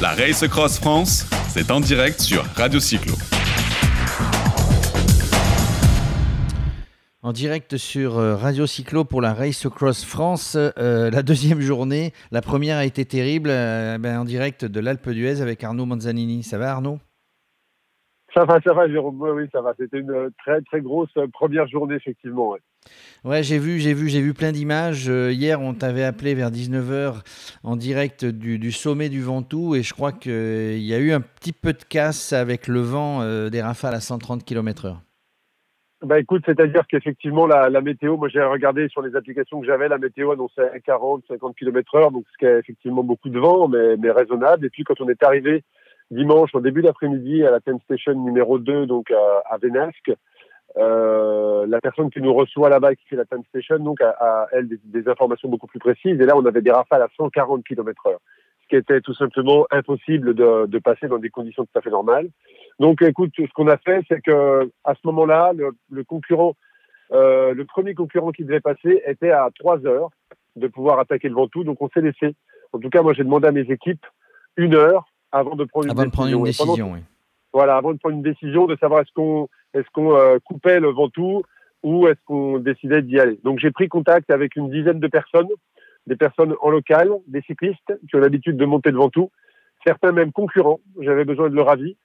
La Race Cross France, c'est en direct sur Radio Cyclo. En direct sur euh, Radio Cyclo pour la Race Cross France, euh, la deuxième journée. La première a été terrible, euh, ben, en direct de l'Alpe d'Huez avec Arnaud Manzanini. Ça va Arnaud? Ça va, ça va Jérôme, oui, ça va. C'était une très très grosse première journée effectivement. Ouais. Ouais, j'ai vu, j'ai vu, j'ai vu plein d'images. hier, on t'avait appelé vers 19h en direct du, du sommet du Ventoux et je crois qu'il y a eu un petit peu de casse avec le vent des rafales à 130 km/h. Bah écoute, c'est-à-dire qu'effectivement la, la, météo, moi j'ai regardé sur les applications que j'avais, la météo annonçait 40, 50 km heure, donc ce qui est effectivement beaucoup de vent, mais, mais raisonnable. Et puis quand on est arrivé dimanche au début d'après-midi à la Ten Station numéro 2, donc à, à Vénasque, euh, la personne qui nous reçoit là-bas, qui fait la Ten Station, donc a, a elle des, des, informations beaucoup plus précises. Et là, on avait des rafales à 140 km heure, ce qui était tout simplement impossible de, de passer dans des conditions tout à fait normales. Donc, écoute, ce qu'on a fait, c'est que à ce moment-là, le, le, concurrent, euh, le premier concurrent qui devait passer était à 3 heures de pouvoir attaquer le Ventoux. Donc, on s'est laissé. En tout cas, moi, j'ai demandé à mes équipes une heure avant de prendre une avant décision. De prendre une décision pendant, oui. Voilà, avant de prendre une décision de savoir est-ce qu'on est-ce qu'on euh, coupait le Ventoux ou est-ce qu'on décidait d'y aller. Donc, j'ai pris contact avec une dizaine de personnes, des personnes en local, des cyclistes qui ont l'habitude de monter le Ventoux, certains même concurrents. J'avais besoin de leur avis.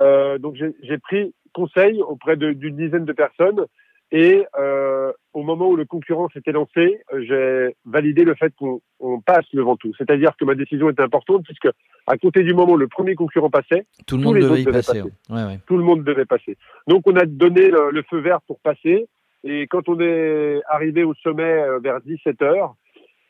Euh, donc j'ai pris conseil auprès d'une dizaine de personnes et euh, au moment où le concurrent s'était lancé, j'ai validé le fait qu'on passe le Ventoux. C'est-à-dire que ma décision était importante puisque à compter du moment où le premier concurrent passait, tout le monde devait y passer. passer. Ouais, ouais. Tout le monde devait passer. Donc on a donné le, le, feu vert pour passer et quand on est arrivé au sommet euh, vers 17 heures,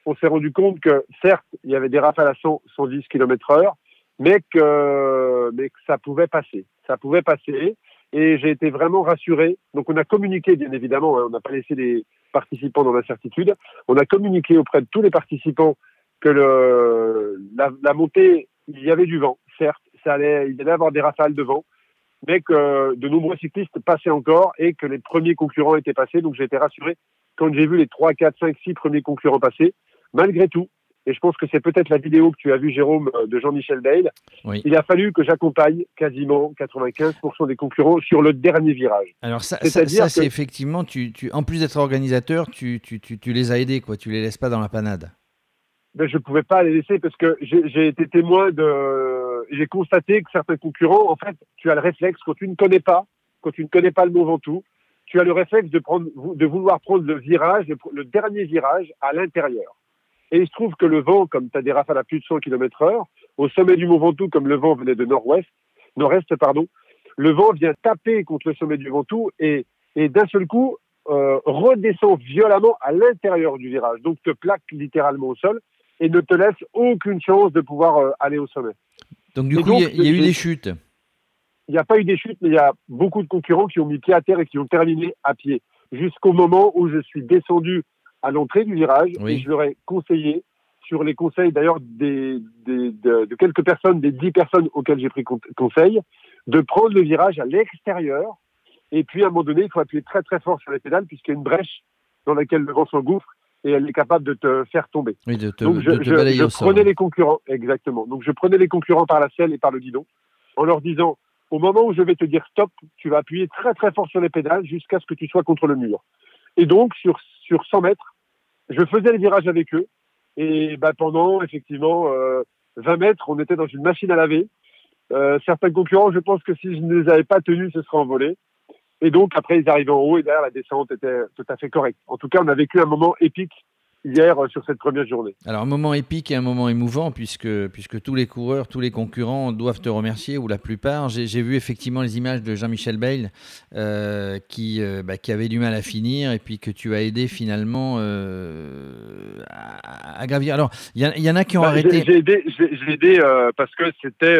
on s'est rendu compte que certes il y avait des rafales à 100, 110 km heure, mais que, mais que ça pouvait passer. Ça pouvait passer. Et j'ai été vraiment rassuré. Donc, on a communiqué, bien évidemment. Hein, on n'a pas laissé les participants dans l'incertitude. On a communiqué auprès de tous les participants que le, la, la, montée, il y avait du vent. Certes, ça allait, il allait y avoir des rafales de vent, mais que de nombreux cyclistes passaient encore et que les premiers concurrents étaient passés. Donc, j'ai été rassuré quand j'ai vu les 3, 4, 5, 6 premiers concurrents passer. Malgré tout, et je pense que c'est peut-être la vidéo que tu as vue, Jérôme, de Jean-Michel Bale. Oui. Il a fallu que j'accompagne quasiment 95% des concurrents sur le dernier virage. Alors ça, ça, ça c'est que... effectivement, tu, tu, en plus d'être organisateur, tu, tu, tu, tu, les as aidés, quoi. Tu les laisses pas dans la panade. Ben, je ne pouvais pas les laisser parce que j'ai été témoin de... J'ai constaté que certains concurrents, en fait, tu as le réflexe, quand tu ne connais pas, quand tu ne connais pas le Mont Ventoux, tu as le réflexe de, prendre, de vouloir prendre le virage, le, le dernier virage à l'intérieur. Et il se trouve que le vent, comme tu as des rafales à plus de 100 km heure, au sommet du Mont Ventoux, comme le vent venait de nord-ouest, nord-est, pardon, le vent vient taper contre le sommet du Ventoux et, et d'un seul coup, euh, redescend violemment à l'intérieur du virage. Donc te plaque littéralement au sol et ne te laisse aucune chance de pouvoir euh, aller au sommet. Donc du et coup, il y, y, a eu des chutes. Il n'y a pas eu des chutes, mais il y a beaucoup de concurrents qui ont mis pied à terre et qui ont terminé à pied. Jusqu'au moment où je suis descendu à l'entrée du virage oui. et je leur ai conseillé, sur les conseils d'ailleurs des, des, de, de, quelques personnes, des dix personnes auxquelles j'ai pris conseil, de prendre le virage à l'extérieur. Et puis à un moment donné, il faut appuyer très très fort sur les pédales puisqu'il y a une brèche dans laquelle le vent s'engouffre et elle est capable de te faire tomber. Oui, de te, Donc je, de te je, prenais les concurrents, exactement. Donc je prenais les concurrents par la selle et par le guidon en leur disant au moment où je vais te dire stop, tu vas appuyer très très fort sur les pédales jusqu'à ce que tu sois contre le mur. Et donc sur, sur 100 mètres, je faisais le virage avec eux. Et bah, pendant effectivement euh, 20 mètres, on était dans une machine à laver. Euh, certains concurrents, je pense que si je ne les avais pas tenus, ce serait envolé. Et donc après, ils arrivaient en haut et derrière, la descente était tout à fait correcte. En tout cas, on a vécu un moment épique hier euh, sur cette première journée. Alors un moment épique et un moment émouvant puisque, puisque tous les coureurs, tous les concurrents doivent te remercier ou la plupart. J'ai vu effectivement les images de Jean-Michel Bayle euh, qui, euh, bah, qui avait du mal à finir et puis que tu as aidé finalement euh, à, à, gravir. Alors il y, y, en a qui ont bah, arrêté. J'ai aidé, aidé parce que c'était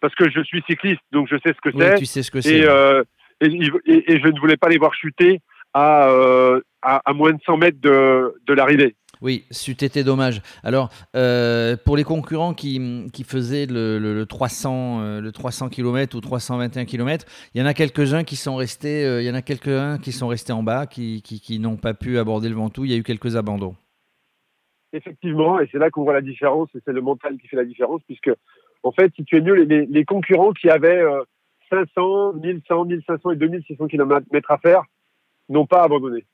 parce que je suis cycliste donc je sais ce que oui, c'est. tu sais ce que c'est. Et, et, et, et, je ne voulais pas les voir chuter à, euh, à, à, moins de 100 mètres de, de l'arrivée. Oui, c'eût été dommage. Alors, euh, pour les concurrents qui, qui faisaient le, le, le 300, euh, le 300 km ou 321 km, il y en a quelques-uns qui sont restés, euh, il y en a quelques-uns qui sont restés en bas, qui, qui, qui n'ont pas pu aborder le Ventoux. Il y a eu quelques abandons. effectivement, et c'est là qu'on voit la différence, et c'est le mental qui fait la différence, puisque, en fait, si tu es mieux, les, les concurrents qui avaient 500, 1100, 1500 et 2600 km à faire n'ont pas abandonné.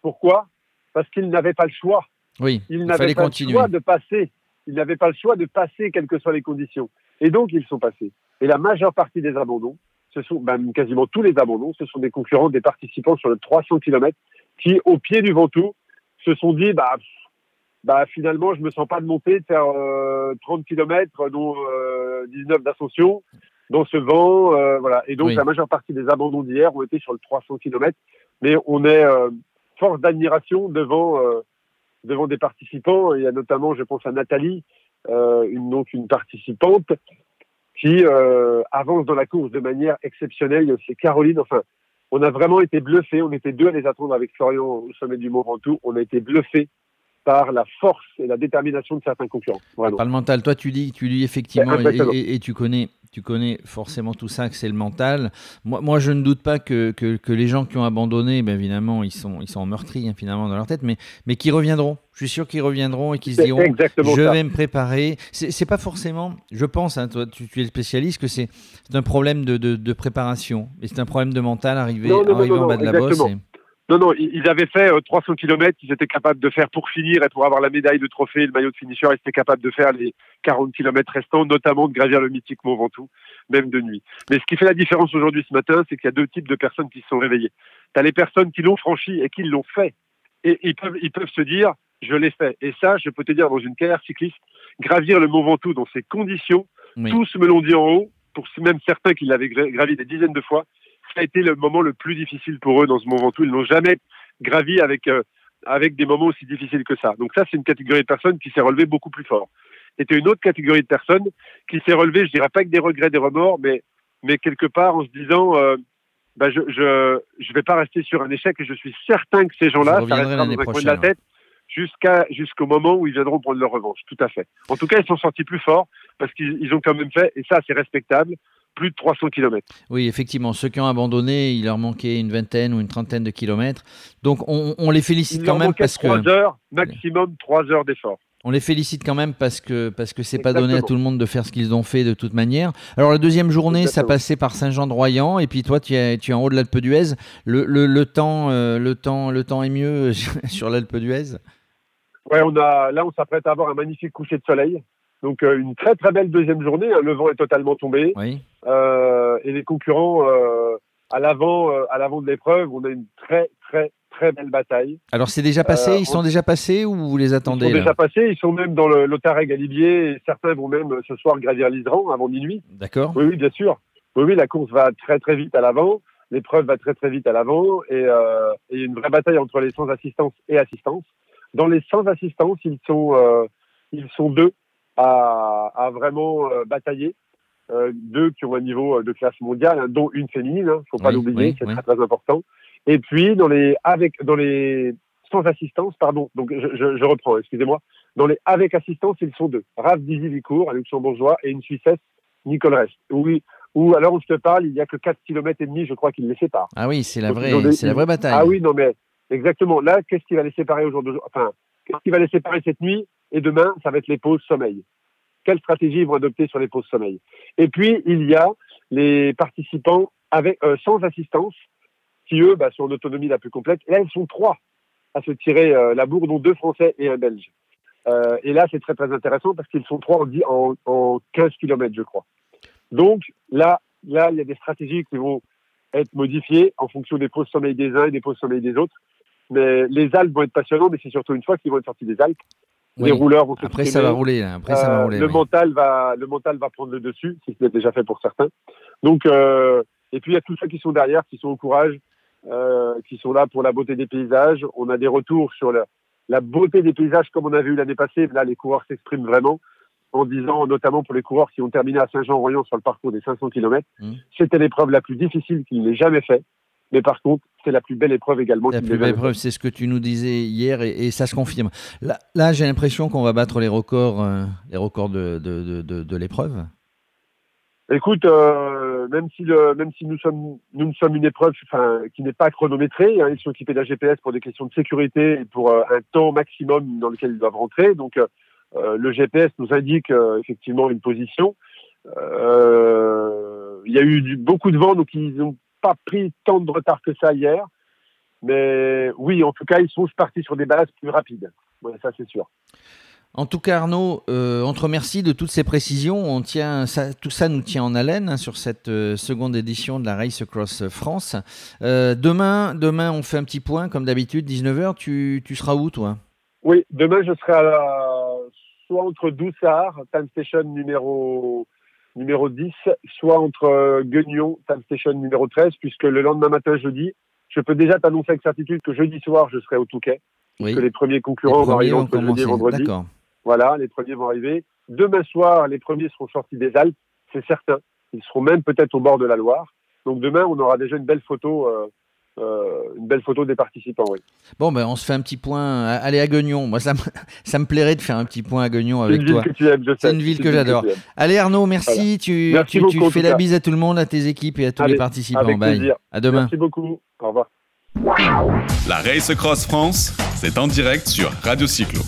Pourquoi? Parce qu'ils n'avaient pas le choix. Oui, ils n'avaient pas le choix de passer. Ils n'avaient pas le choix de passer, quelles que soient les conditions. Et donc, ils sont passés. Et la majeure partie des abandons, ce sont ben, quasiment tous les abandons, ce sont des concurrents, des participants sur le 300 km qui, au pied du Ventoux, se sont dit, bah, bah finalement, je me sens pas de monter, de faire 30 euh, km, dont 19 euh, d'ascension, dans ce vent, euh, voilà. Et donc, la majeure partie des abandons d'hier ont été sur le 300 km, mais on est force d'admiration devant devant des participants. Il y a notamment, je pense à Nathalie, une, donc une participante qui euh, avance dans la course de manière exceptionnelle. C'est Caroline. Enfin, on a vraiment été bluffés. On était deux à les attendre avec Florian au sommet du Mont Ventoux. On a été bluffés par la force et la détermination de certains concurrents. Par le mental, toi tu dis, tu dis effectivement, et, tu connais, tu connais forcément tout ça, que c'est le mental. Moi, moi, je ne doute pas que, que, les gens qui ont abandonné, bien évidemment, ils sont, ils sont meurtris hein, finalement dans leur tête, mais, mais qui reviendront. Je suis sûr qu'ils reviendront et qu'ils se diront Je vais me préparer. C'est pas forcément, je pense, hein, toi tu, es le spécialiste, que c'est un problème de, de, préparation. Et c'est un problème de mental arrivé, en bas de la bosse. Non, non, ils avaient fait 300 euh, km, ils étaient capables de faire pour finir et pour avoir la médaille de trophée le maillot de finisher, ils étaient capables de faire les 40 km restants, notamment de gravir le mythique Mont Ventoux, même de nuit. Mais ce qui fait la différence aujourd'hui ce matin, c'est qu'il y a deux types de personnes qui se sont réveillées. Tu as les personnes qui l'ont franchi et qui l'ont fait. Et ils peuvent, ils peuvent se dire, je l'ai fait. Et ça, je peux te dire, dans une carrière cycliste, gravir le Mont Ventoux dans ces conditions, tous me l'ont dit en haut, pour même certains qui l'avaient gravi des dizaines de fois, ça a été le moment le plus difficile pour eux dans ce moment tout. Ils n'ont jamais gravi avec, euh, avec des moments aussi difficiles que ça. Donc ça, c'est une catégorie de personnes qui s'est relevée beaucoup plus fort. C'était une autre catégorie de personnes qui s'est relevée, je dirais pas avec des regrets, des remords, mais, mais quelque part en se disant, euh, bah je, je, je vais pas rester sur un échec et je suis certain que ces gens-là, ça restera dans un coin de la tête jusqu'à jusqu'au moment où ils viendront prendre leur revanche. Tout à fait. En tout cas, ils sont sortis plus forts parce qu'ils ont quand même fait, et ça c'est respectable, plus de 300 km. Oui, effectivement, ceux qui ont abandonné, il leur manquait une vingtaine ou une trentaine de kilomètres. Donc on, les félicite quand même parce que... 3 heures, maximum 3 heures d'effort. On les félicite quand même parce que parce que c'est pas donné à tout le monde de faire ce qu'ils ont fait de toute manière. Alors la deuxième journée, ça passait par Saint-Jean-de-Royan et puis toi tu es, tu es en haut de l'Alpe d'Huez. Le, le, temps euh, le temps le temps est mieux sur l'Alpe d'Huez? Ouais, on a là on s'apprête à avoir un magnifique coucher de soleil. Donc euh, une très très belle deuxième journée. Hein. Le vent est totalement tombé. Euh, et les concurrents euh, à l'avant à l'avant de l'épreuve, on a une très très très belle bataille. Alors c'est déjà passé? Ils sont déjà passés ou vous les attendez Ils sont déjà passés. Ils sont même dans le l'Otareg Galibier. Et certains vont même ce soir gravir l'Isran avant minuit. D'accord. Oui, oui, bien sûr. Oui, oui, la course va très très vite à l'avant. L'épreuve va très très vite à l'avant et, euh, et une vraie bataille entre les sans assistance et assistance. Dans les sans assistance, ils sont ils sont deux à, vraiment euh, batailler. Euh, deux qui ont un niveau euh, de classe mondiale, hein, dont une féminine, hein, faut pas l'oublier, c'est très très important. Et puis dans les avec dans les sans assistance, pardon, donc je, je, je reprends, excusez-moi. Dans les avec assistance, ils sont deux. Raph Dizy-Vicourt, un luxembourgeois, et une Suissesse, Nicole Rest. Oui, ou alors où je te parle, il y a que 4 km et demi, je crois, qu'il les sépare. Ah oui, c'est la vraie, c'est la vraie bataille. Ah oui, non mais exactement. Là, qu'est-ce qui va les séparer aujourd'hui? Enfin, qu'est-ce qui va les séparer cette nuit? Et demain, ça va être les pauses sommeil. Quelle stratégie ils vont adopter sur les pauses sommeil? Et puis, il y a les participants euh, sans assistance, qui eux bah, sont en autonomie la plus complète. Et là, ils sont trois à se tirer euh, la bourre, dont deux Français et un Belge. Euh, et là, c'est très très intéressant parce qu'ils sont trois en, en, 15 km, je crois. Donc là, là, il y a des stratégies qui vont être modifiées en fonction des pauses sommeil des uns et des pauses sommeil des autres. Mais les Alpes vont être passionnants, mais c'est surtout une fois qu'ils vont être sortis des Alpes les rouleurs vont Après, ça va rouler. Après, ça va rouler. le mental va, le mental va prendre le dessus, si ce n'est déjà fait pour certains. Donc, euh, et puis il y a tous ceux qui sont derrière, qui sont au courage, euh, qui sont là pour la beauté des paysages. On a des retours sur la, la beauté des paysages comme on a vu l'année passée. Là, les coureurs s'expriment vraiment en disant, notamment pour les coureurs qui ont terminé à Saint-Jean-Royan sur le parcours des 500 km, mmh. c'était l'épreuve la plus difficile qu'ils n'aient jamais fait. Mais par contre, c'est la plus belle épreuve également. La plus belle épreuve, c'est ce que tu nous disais hier et, ça se confirme. Là, là j'ai l'impression qu'on va battre les records, euh, les records de, de, de, de l'épreuve. Écoute, euh, même si le, même si nous sommes, nous sommes une épreuve, enfin, qui n'est pas chronométrée, hein, ils sont équipés d'un GPS pour des questions de sécurité et pour euh, un temps maximum dans lequel ils doivent rentrer. Donc, le GPS nous indique effectivement une position. il y a eu beaucoup de vent, donc ils n'ont pas pris tant de retard que ça hier. Mais oui, en tout cas, ils sont partis sur des bases plus rapides. ça, c'est sûr. En tout cas, Arnaud, euh, on te remercie de toutes ces précisions. On tient, ça, tout ça nous tient en haleine hein, sur cette euh, seconde édition de la Race Across France. Euh, demain, demain, on fait un petit point, comme d'habitude, 19h. Tu, tu, seras où, toi? Oui, demain, je serai à soit entre Doussard, Time Station numéro, numéro 10, soit entre Guignon, Time Station numéro 13, puisque le lendemain matin, jeudi, je peux déjà t'annoncer avec certitude que jeudi soir, je serai au Touquet. Oui. Que les premiers concurrents vont arriver entre jeudi et vendredi. Voilà, les premiers vont arriver. Demain soir, les premiers seront sortis des Alpes, c'est certain. Ils seront même peut-être au bord de la Loire. Donc demain, on aura déjà une belle photo. Euh, euh, une belle photo des participants, oui. Bon, ben, on se fait un petit point. Allez à Guignon. Moi, ça me, ça me plairait de faire un petit point à Guignon avec toi. C'est une ville que j'adore. Allez, Arnaud, merci. Tu, tu, tu fais la bise à tout le monde, à tes équipes et à tous les participants. Avec Bye. À demain. Merci beaucoup. Au revoir. La Race Cross France, c'est en direct sur Radio Cyclo.